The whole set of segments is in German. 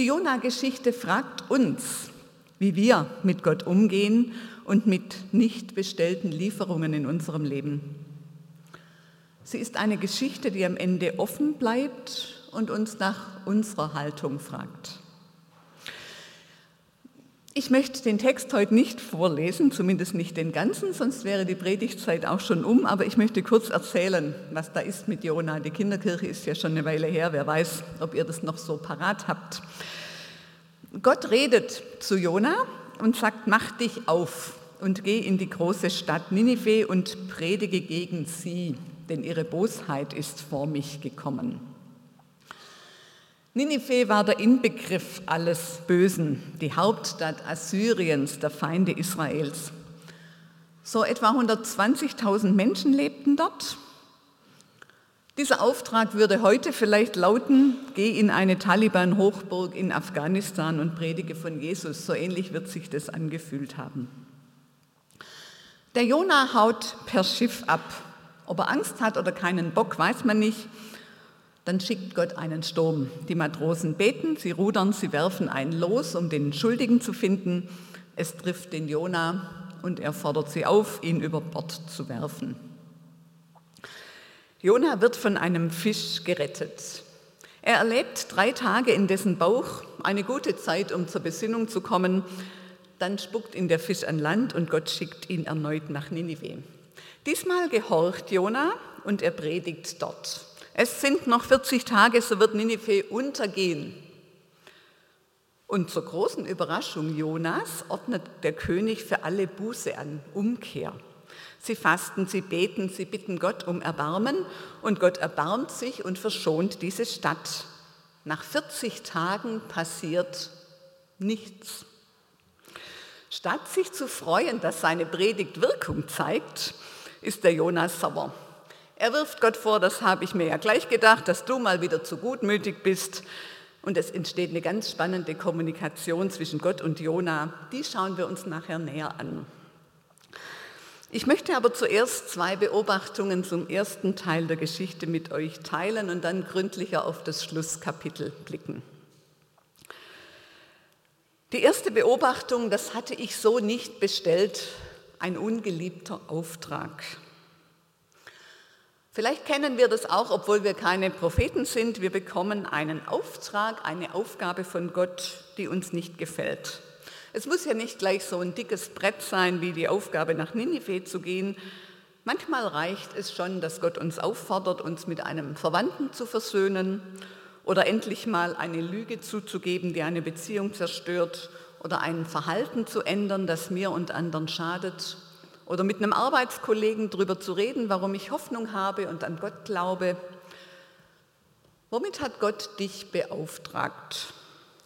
Die Jona-Geschichte fragt uns, wie wir mit Gott umgehen und mit nicht bestellten Lieferungen in unserem Leben. Sie ist eine Geschichte, die am Ende offen bleibt und uns nach unserer Haltung fragt. Ich möchte den Text heute nicht vorlesen, zumindest nicht den ganzen, sonst wäre die Predigtzeit auch schon um, aber ich möchte kurz erzählen, was da ist mit Jona. Die Kinderkirche ist ja schon eine Weile her, wer weiß, ob ihr das noch so parat habt. Gott redet zu Jona und sagt, mach dich auf und geh in die große Stadt Ninive und predige gegen sie, denn ihre Bosheit ist vor mich gekommen. Ninive war der Inbegriff alles Bösen, die Hauptstadt Assyriens, der Feinde Israels. So etwa 120.000 Menschen lebten dort. Dieser Auftrag würde heute vielleicht lauten, geh in eine Taliban-Hochburg in Afghanistan und predige von Jesus. So ähnlich wird sich das angefühlt haben. Der Jonah haut per Schiff ab. Ob er Angst hat oder keinen Bock, weiß man nicht. Dann schickt Gott einen Sturm. Die Matrosen beten, sie rudern, sie werfen ein Los, um den Schuldigen zu finden. Es trifft den Jona und er fordert sie auf, ihn über Bord zu werfen. Jona wird von einem Fisch gerettet. Er erlebt drei Tage in dessen Bauch, eine gute Zeit, um zur Besinnung zu kommen. Dann spuckt ihn der Fisch an Land und Gott schickt ihn erneut nach Ninive. Diesmal gehorcht Jona und er predigt dort. Es sind noch 40 Tage, so wird Ninive untergehen. Und zur großen Überraschung Jonas ordnet der König für alle Buße an, Umkehr. Sie fasten, sie beten, sie bitten Gott um Erbarmen und Gott erbarmt sich und verschont diese Stadt. Nach 40 Tagen passiert nichts. Statt sich zu freuen, dass seine Predigt Wirkung zeigt, ist der Jonas sauer. Er wirft Gott vor, das habe ich mir ja gleich gedacht, dass du mal wieder zu gutmütig bist. Und es entsteht eine ganz spannende Kommunikation zwischen Gott und Jona. Die schauen wir uns nachher näher an. Ich möchte aber zuerst zwei Beobachtungen zum ersten Teil der Geschichte mit euch teilen und dann gründlicher auf das Schlusskapitel blicken. Die erste Beobachtung, das hatte ich so nicht bestellt, ein ungeliebter Auftrag. Vielleicht kennen wir das auch, obwohl wir keine Propheten sind. Wir bekommen einen Auftrag, eine Aufgabe von Gott, die uns nicht gefällt. Es muss ja nicht gleich so ein dickes Brett sein, wie die Aufgabe nach Ninive zu gehen. Manchmal reicht es schon, dass Gott uns auffordert, uns mit einem Verwandten zu versöhnen oder endlich mal eine Lüge zuzugeben, die eine Beziehung zerstört oder ein Verhalten zu ändern, das mir und anderen schadet oder mit einem Arbeitskollegen darüber zu reden, warum ich Hoffnung habe und an Gott glaube. Womit hat Gott dich beauftragt?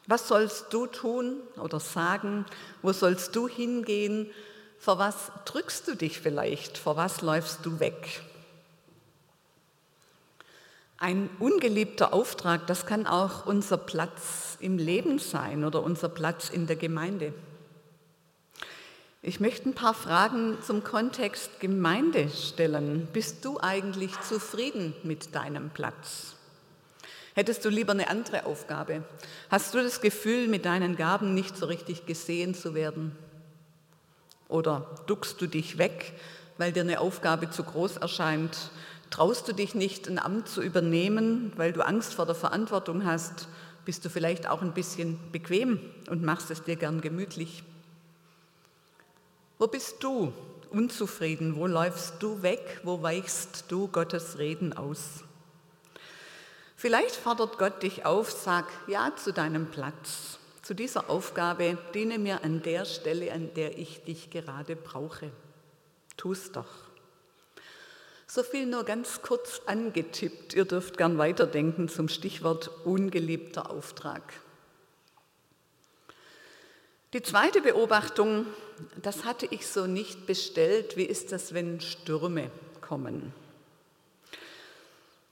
Was sollst du tun oder sagen? Wo sollst du hingehen? Vor was drückst du dich vielleicht? Vor was läufst du weg? Ein ungeliebter Auftrag, das kann auch unser Platz im Leben sein oder unser Platz in der Gemeinde. Ich möchte ein paar Fragen zum Kontext Gemeinde stellen. Bist du eigentlich zufrieden mit deinem Platz? Hättest du lieber eine andere Aufgabe? Hast du das Gefühl, mit deinen Gaben nicht so richtig gesehen zu werden? Oder duckst du dich weg, weil dir eine Aufgabe zu groß erscheint? Traust du dich nicht, ein Amt zu übernehmen, weil du Angst vor der Verantwortung hast? Bist du vielleicht auch ein bisschen bequem und machst es dir gern gemütlich? Wo bist du unzufrieden? Wo läufst du weg? Wo weichst du Gottes Reden aus? Vielleicht fordert Gott dich auf, sag Ja zu deinem Platz, zu dieser Aufgabe, diene mir an der Stelle, an der ich dich gerade brauche. Tu's doch. So viel nur ganz kurz angetippt. Ihr dürft gern weiterdenken zum Stichwort ungeliebter Auftrag. Die zweite Beobachtung, das hatte ich so nicht bestellt. Wie ist das, wenn Stürme kommen?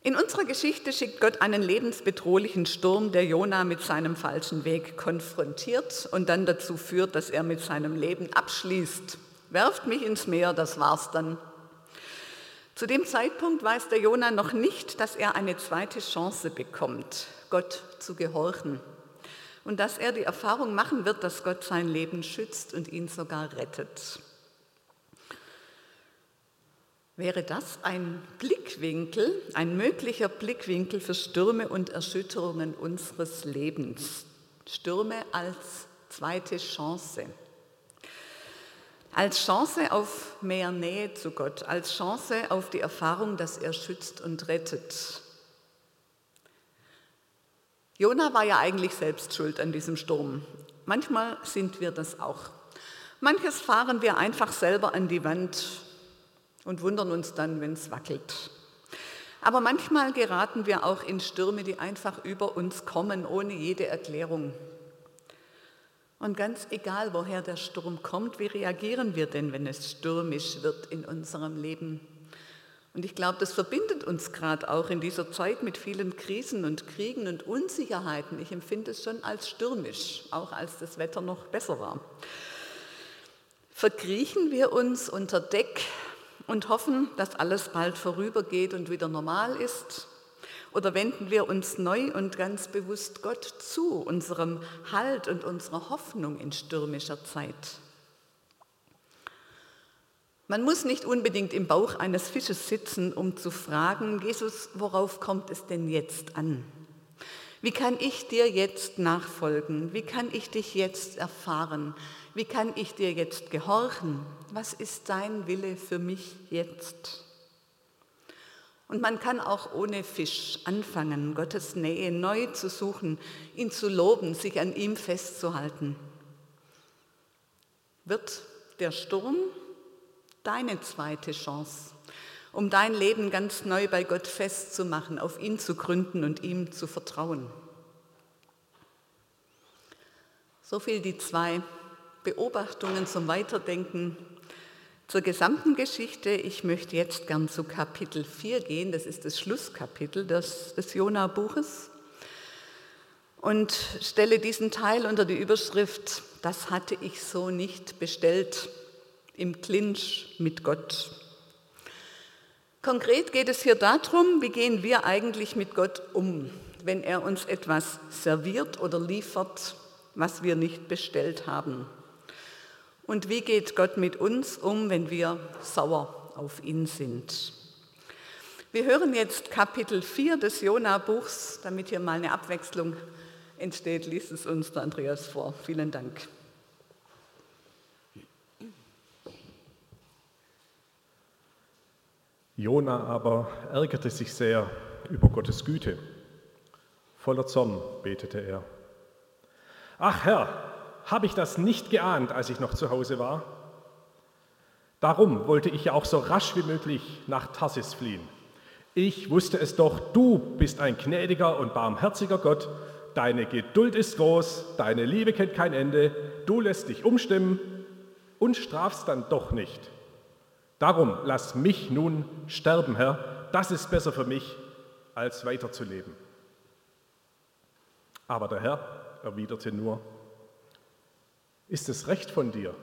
In unserer Geschichte schickt Gott einen lebensbedrohlichen Sturm, der Jona mit seinem falschen Weg konfrontiert und dann dazu führt, dass er mit seinem Leben abschließt. Werft mich ins Meer, das war's dann. Zu dem Zeitpunkt weiß der Jona noch nicht, dass er eine zweite Chance bekommt, Gott zu gehorchen. Und dass er die Erfahrung machen wird, dass Gott sein Leben schützt und ihn sogar rettet. Wäre das ein Blickwinkel, ein möglicher Blickwinkel für Stürme und Erschütterungen unseres Lebens? Stürme als zweite Chance. Als Chance auf mehr Nähe zu Gott, als Chance auf die Erfahrung, dass er schützt und rettet. Jona war ja eigentlich selbst schuld an diesem Sturm. Manchmal sind wir das auch. Manches fahren wir einfach selber an die Wand und wundern uns dann, wenn es wackelt. Aber manchmal geraten wir auch in Stürme, die einfach über uns kommen, ohne jede Erklärung. Und ganz egal, woher der Sturm kommt, wie reagieren wir denn, wenn es stürmisch wird in unserem Leben? Und ich glaube, das verbindet uns gerade auch in dieser Zeit mit vielen Krisen und Kriegen und Unsicherheiten. Ich empfinde es schon als stürmisch, auch als das Wetter noch besser war. Verkriechen wir uns unter Deck und hoffen, dass alles bald vorübergeht und wieder normal ist? Oder wenden wir uns neu und ganz bewusst Gott zu, unserem Halt und unserer Hoffnung in stürmischer Zeit? Man muss nicht unbedingt im Bauch eines Fisches sitzen, um zu fragen, Jesus, worauf kommt es denn jetzt an? Wie kann ich dir jetzt nachfolgen? Wie kann ich dich jetzt erfahren? Wie kann ich dir jetzt gehorchen? Was ist dein Wille für mich jetzt? Und man kann auch ohne Fisch anfangen, Gottes Nähe neu zu suchen, ihn zu loben, sich an ihm festzuhalten. Wird der Sturm deine zweite Chance, um dein Leben ganz neu bei Gott festzumachen, auf ihn zu gründen und ihm zu vertrauen? So viel die zwei Beobachtungen zum Weiterdenken zur gesamten Geschichte. Ich möchte jetzt gern zu Kapitel 4 gehen. Das ist das Schlusskapitel des, des Jona-Buches. Und stelle diesen Teil unter die Überschrift, das hatte ich so nicht bestellt, im Clinch mit Gott. Konkret geht es hier darum, wie gehen wir eigentlich mit Gott um, wenn er uns etwas serviert oder liefert, was wir nicht bestellt haben. Und wie geht Gott mit uns um, wenn wir sauer auf ihn sind? Wir hören jetzt Kapitel 4 des Jona-Buchs, damit hier mal eine Abwechslung entsteht, liest es uns der Andreas vor. Vielen Dank. Jona aber ärgerte sich sehr über Gottes Güte. Voller Zorn betete er. Ach Herr, habe ich das nicht geahnt, als ich noch zu Hause war? Darum wollte ich ja auch so rasch wie möglich nach Tarsis fliehen. Ich wusste es doch, du bist ein gnädiger und barmherziger Gott, deine Geduld ist groß, deine Liebe kennt kein Ende, du lässt dich umstimmen und strafst dann doch nicht. Darum lass mich nun sterben, Herr, das ist besser für mich, als weiterzuleben. Aber der Herr erwiderte nur, ist es recht von dir,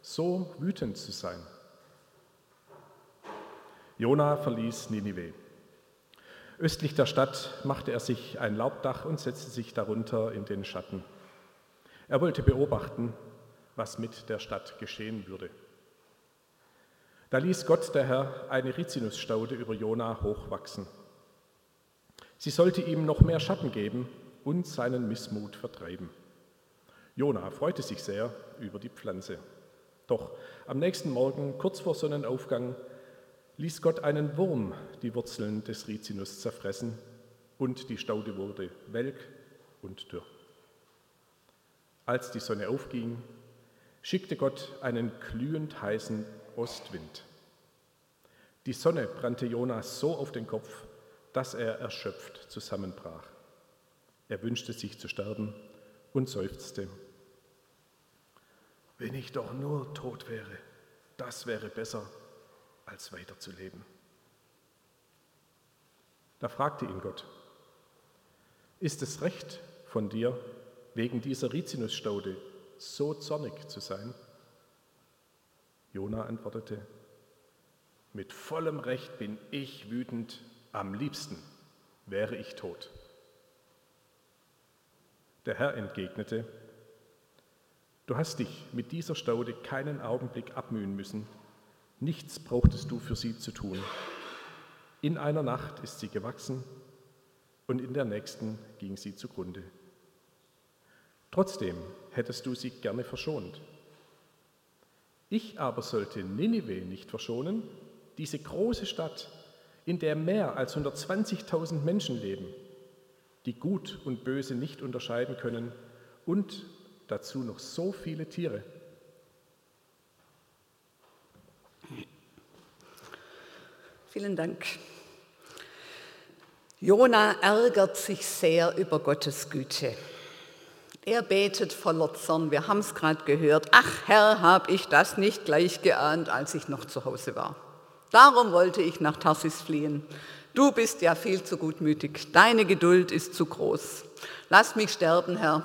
so wütend zu sein? Jona verließ Ninive. Östlich der Stadt machte er sich ein Laubdach und setzte sich darunter in den Schatten. Er wollte beobachten, was mit der Stadt geschehen würde. Da ließ Gott, der Herr, eine Rizinusstaude über Jona hochwachsen. Sie sollte ihm noch mehr Schatten geben und seinen Missmut vertreiben. Jona freute sich sehr über die Pflanze. Doch am nächsten Morgen, kurz vor Sonnenaufgang, ließ Gott einen Wurm die Wurzeln des Rizinus zerfressen und die Staude wurde welk und dürr. Als die Sonne aufging, schickte Gott einen glühend heißen Ostwind. Die Sonne brannte Jonas so auf den Kopf, dass er erschöpft zusammenbrach. Er wünschte sich zu sterben und seufzte. Wenn ich doch nur tot wäre, das wäre besser, als weiterzuleben. Da fragte ihn Gott, ist es recht von dir, wegen dieser Rizinusstaude so zornig zu sein? Jona antwortete, mit vollem Recht bin ich wütend, am liebsten wäre ich tot. Der Herr entgegnete, Du hast dich mit dieser Staude keinen Augenblick abmühen müssen, nichts brauchtest du für sie zu tun. In einer Nacht ist sie gewachsen und in der nächsten ging sie zugrunde. Trotzdem hättest du sie gerne verschont. Ich aber sollte Ninive nicht verschonen, diese große Stadt, in der mehr als 120.000 Menschen leben, die Gut und Böse nicht unterscheiden können und dazu noch so viele Tiere. Vielen Dank. Jona ärgert sich sehr über Gottes Güte. Er betet voller Zorn. Wir haben es gerade gehört. Ach Herr, habe ich das nicht gleich geahnt, als ich noch zu Hause war. Darum wollte ich nach Tarsis fliehen. Du bist ja viel zu gutmütig. Deine Geduld ist zu groß. Lass mich sterben, Herr.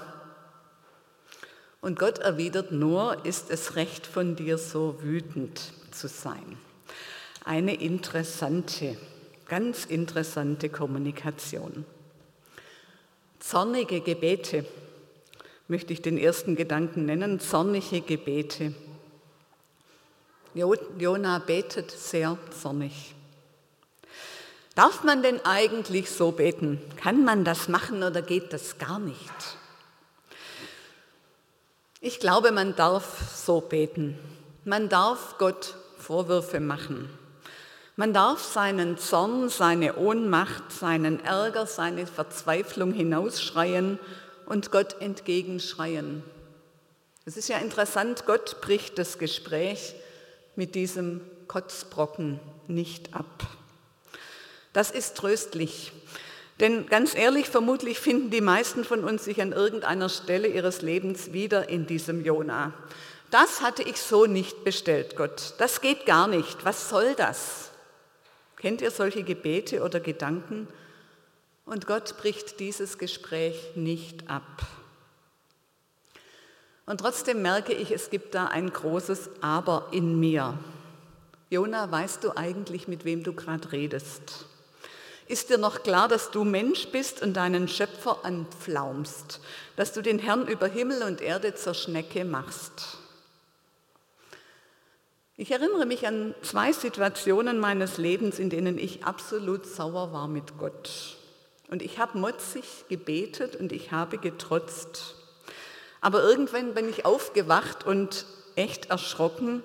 Und Gott erwidert nur, ist es recht von dir, so wütend zu sein. Eine interessante, ganz interessante Kommunikation. Zornige Gebete möchte ich den ersten Gedanken nennen, zornige Gebete. Jona betet sehr zornig. Darf man denn eigentlich so beten? Kann man das machen oder geht das gar nicht? Ich glaube, man darf so beten. Man darf Gott Vorwürfe machen. Man darf seinen Zorn, seine Ohnmacht, seinen Ärger, seine Verzweiflung hinausschreien und Gott entgegenschreien. Es ist ja interessant, Gott bricht das Gespräch mit diesem Kotzbrocken nicht ab. Das ist tröstlich. Denn ganz ehrlich, vermutlich finden die meisten von uns sich an irgendeiner Stelle ihres Lebens wieder in diesem Jona. Das hatte ich so nicht bestellt, Gott. Das geht gar nicht. Was soll das? Kennt ihr solche Gebete oder Gedanken? Und Gott bricht dieses Gespräch nicht ab. Und trotzdem merke ich, es gibt da ein großes Aber in mir. Jona, weißt du eigentlich, mit wem du gerade redest? Ist dir noch klar, dass du Mensch bist und deinen Schöpfer anpflaumst, dass du den Herrn über Himmel und Erde zur Schnecke machst? Ich erinnere mich an zwei Situationen meines Lebens, in denen ich absolut sauer war mit Gott. Und ich habe motzig gebetet und ich habe getrotzt. Aber irgendwann bin ich aufgewacht und echt erschrocken,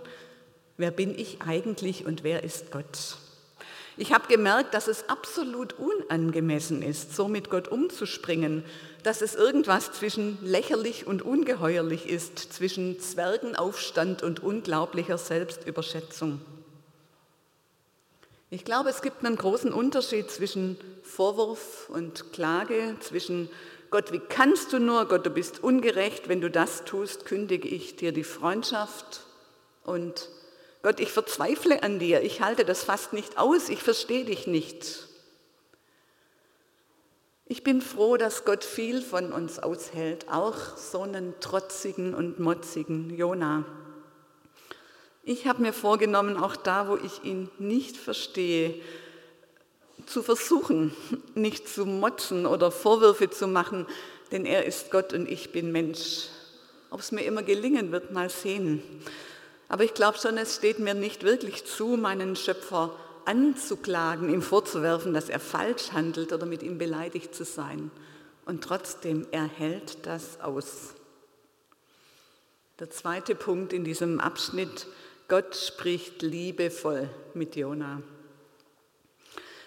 wer bin ich eigentlich und wer ist Gott? Ich habe gemerkt, dass es absolut unangemessen ist, so mit Gott umzuspringen, dass es irgendwas zwischen lächerlich und ungeheuerlich ist, zwischen Zwergenaufstand und unglaublicher Selbstüberschätzung. Ich glaube, es gibt einen großen Unterschied zwischen Vorwurf und Klage, zwischen Gott, wie kannst du nur, Gott, du bist ungerecht, wenn du das tust, kündige ich dir die Freundschaft. Und Gott, ich verzweifle an dir, ich halte das fast nicht aus, ich verstehe dich nicht. Ich bin froh, dass Gott viel von uns aushält, auch so einen trotzigen und motzigen Jona. Ich habe mir vorgenommen, auch da, wo ich ihn nicht verstehe, zu versuchen, nicht zu motzen oder Vorwürfe zu machen, denn er ist Gott und ich bin Mensch. Ob es mir immer gelingen wird, mal sehen. Aber ich glaube schon, es steht mir nicht wirklich zu, meinen Schöpfer anzuklagen, ihm vorzuwerfen, dass er falsch handelt oder mit ihm beleidigt zu sein. Und trotzdem, er hält das aus. Der zweite Punkt in diesem Abschnitt, Gott spricht liebevoll mit Jona.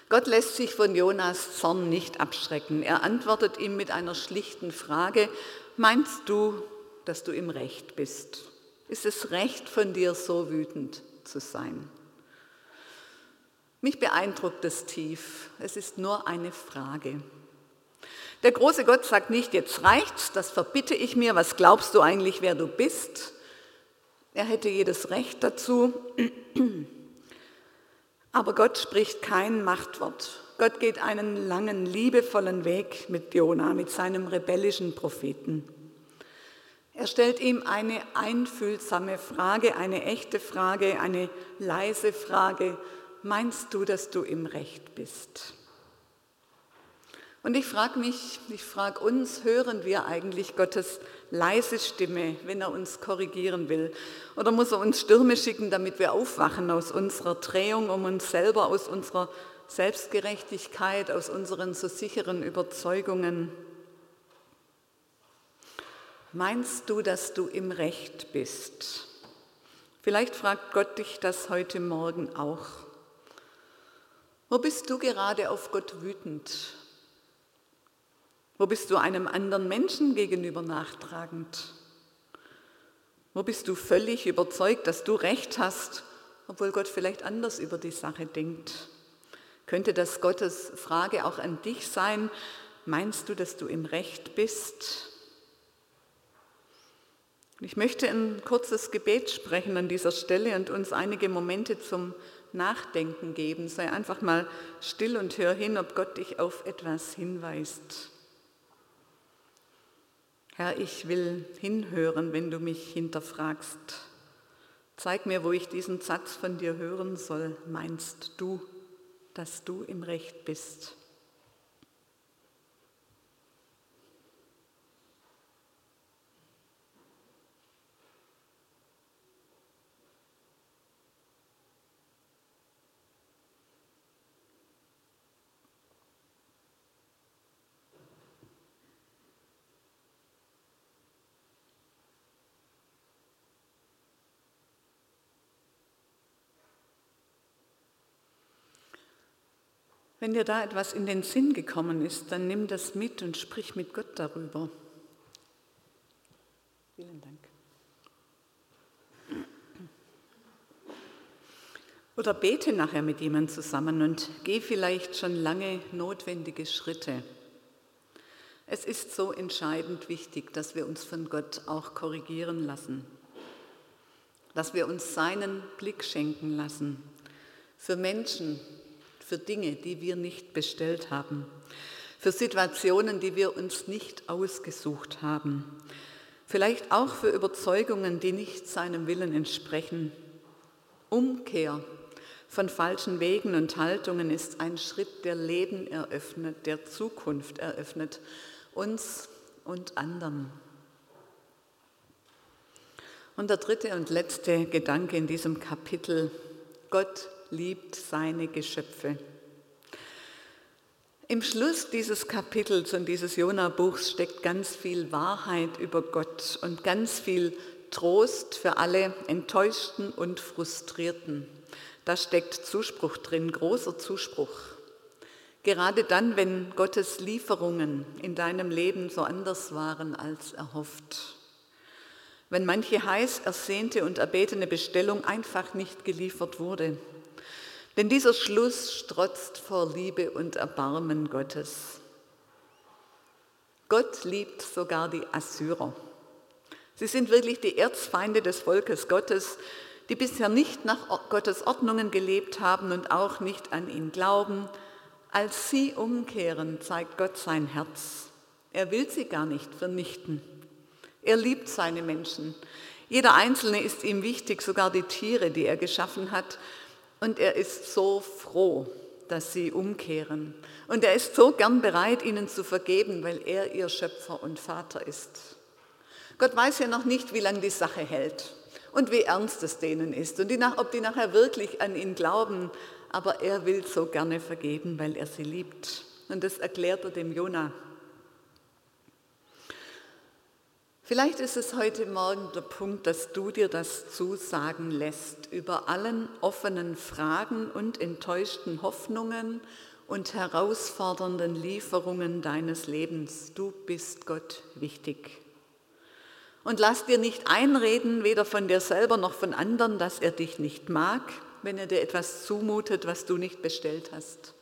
Gott lässt sich von Jonas Zorn nicht abschrecken. Er antwortet ihm mit einer schlichten Frage, meinst du, dass du im Recht bist? Ist es recht von dir, so wütend zu sein? Mich beeindruckt es tief. Es ist nur eine Frage. Der große Gott sagt nicht, jetzt reicht's, das verbitte ich mir, was glaubst du eigentlich, wer du bist? Er hätte jedes Recht dazu. Aber Gott spricht kein Machtwort. Gott geht einen langen, liebevollen Weg mit Jona, mit seinem rebellischen Propheten. Er stellt ihm eine einfühlsame Frage, eine echte Frage, eine leise Frage. Meinst du, dass du im Recht bist? Und ich frage mich, ich frage uns, hören wir eigentlich Gottes leise Stimme, wenn er uns korrigieren will? Oder muss er uns Stürme schicken, damit wir aufwachen aus unserer Drehung um uns selber, aus unserer Selbstgerechtigkeit, aus unseren so sicheren Überzeugungen? Meinst du, dass du im Recht bist? Vielleicht fragt Gott dich das heute Morgen auch. Wo bist du gerade auf Gott wütend? Wo bist du einem anderen Menschen gegenüber nachtragend? Wo bist du völlig überzeugt, dass du recht hast, obwohl Gott vielleicht anders über die Sache denkt? Könnte das Gottes Frage auch an dich sein? Meinst du, dass du im Recht bist? Ich möchte ein kurzes Gebet sprechen an dieser Stelle und uns einige Momente zum Nachdenken geben. Sei einfach mal still und hör hin, ob Gott dich auf etwas hinweist. Herr, ich will hinhören, wenn du mich hinterfragst. Zeig mir, wo ich diesen Satz von dir hören soll. Meinst du, dass du im Recht bist? Wenn dir da etwas in den Sinn gekommen ist, dann nimm das mit und sprich mit Gott darüber. Vielen Dank. Oder bete nachher mit jemandem zusammen und geh vielleicht schon lange notwendige Schritte. Es ist so entscheidend wichtig, dass wir uns von Gott auch korrigieren lassen, dass wir uns seinen Blick schenken lassen für Menschen, für Dinge, die wir nicht bestellt haben, für Situationen, die wir uns nicht ausgesucht haben, vielleicht auch für Überzeugungen, die nicht seinem Willen entsprechen. Umkehr von falschen Wegen und Haltungen ist ein Schritt, der Leben eröffnet, der Zukunft eröffnet, uns und anderen. Und der dritte und letzte Gedanke in diesem Kapitel, Gott liebt seine Geschöpfe. Im Schluss dieses Kapitels und dieses Jona-Buchs steckt ganz viel Wahrheit über Gott und ganz viel Trost für alle Enttäuschten und Frustrierten. Da steckt Zuspruch drin, großer Zuspruch. Gerade dann, wenn Gottes Lieferungen in deinem Leben so anders waren als erhofft. Wenn manche heiß ersehnte und erbetene Bestellung einfach nicht geliefert wurde denn dieser Schluss strotzt vor Liebe und Erbarmen Gottes. Gott liebt sogar die Assyrer. Sie sind wirklich die Erzfeinde des Volkes Gottes, die bisher nicht nach Gottes Ordnungen gelebt haben und auch nicht an ihn glauben. Als sie umkehren, zeigt Gott sein Herz. Er will sie gar nicht vernichten. Er liebt seine Menschen. Jeder Einzelne ist ihm wichtig, sogar die Tiere, die er geschaffen hat. Und er ist so froh, dass sie umkehren. Und er ist so gern bereit, ihnen zu vergeben, weil er ihr Schöpfer und Vater ist. Gott weiß ja noch nicht, wie lange die Sache hält und wie ernst es denen ist und die, ob die nachher wirklich an ihn glauben. Aber er will so gerne vergeben, weil er sie liebt. Und das erklärt er dem Jonah. Vielleicht ist es heute Morgen der Punkt, dass du dir das zusagen lässt über allen offenen Fragen und enttäuschten Hoffnungen und herausfordernden Lieferungen deines Lebens. Du bist Gott wichtig. Und lass dir nicht einreden, weder von dir selber noch von anderen, dass er dich nicht mag, wenn er dir etwas zumutet, was du nicht bestellt hast.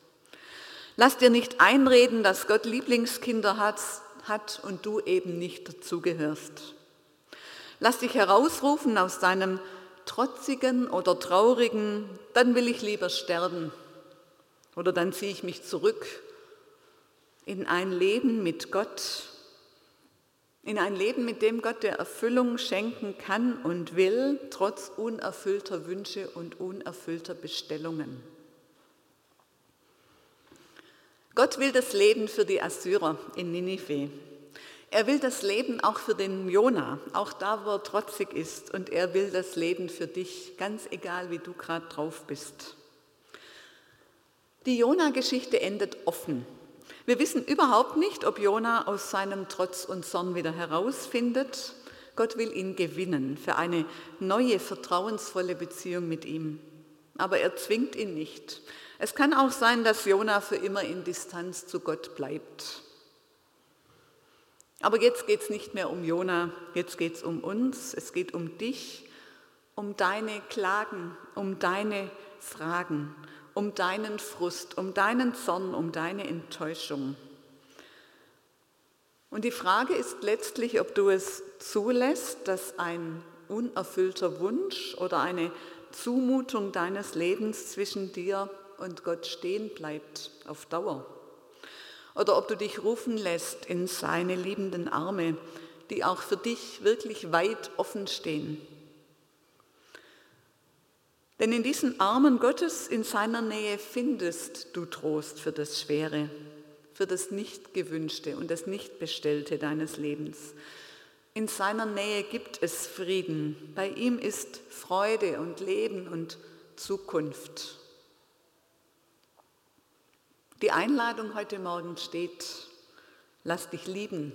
Lass dir nicht einreden, dass Gott Lieblingskinder hat, hat und du eben nicht dazugehörst. Lass dich herausrufen aus deinem trotzigen oder traurigen, dann will ich lieber sterben oder dann ziehe ich mich zurück in ein Leben mit Gott, in ein Leben, mit dem Gott der Erfüllung schenken kann und will, trotz unerfüllter Wünsche und unerfüllter Bestellungen. Gott will das Leben für die Assyrer in Ninive. Er will das Leben auch für den Jona, auch da, wo er trotzig ist. Und er will das Leben für dich, ganz egal, wie du gerade drauf bist. Die Jona-Geschichte endet offen. Wir wissen überhaupt nicht, ob Jona aus seinem Trotz und Zorn wieder herausfindet. Gott will ihn gewinnen für eine neue, vertrauensvolle Beziehung mit ihm. Aber er zwingt ihn nicht. Es kann auch sein, dass Jona für immer in Distanz zu Gott bleibt. Aber jetzt geht es nicht mehr um Jona, jetzt geht es um uns, es geht um dich, um deine Klagen, um deine Fragen, um deinen Frust, um deinen Zorn, um deine Enttäuschung. Und die Frage ist letztlich, ob du es zulässt, dass ein unerfüllter Wunsch oder eine Zumutung deines Lebens zwischen dir und Gott stehen bleibt auf Dauer. Oder ob du dich rufen lässt in seine liebenden Arme, die auch für dich wirklich weit offen stehen. Denn in diesen Armen Gottes in seiner Nähe findest du Trost für das Schwere, für das Nicht-Gewünschte und das Nicht-Bestellte deines Lebens. In seiner Nähe gibt es Frieden. Bei ihm ist Freude und Leben und Zukunft. Die Einladung heute Morgen steht, lass dich lieben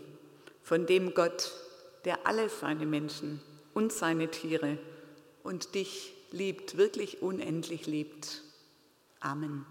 von dem Gott, der alle seine Menschen und seine Tiere und dich liebt, wirklich unendlich liebt. Amen.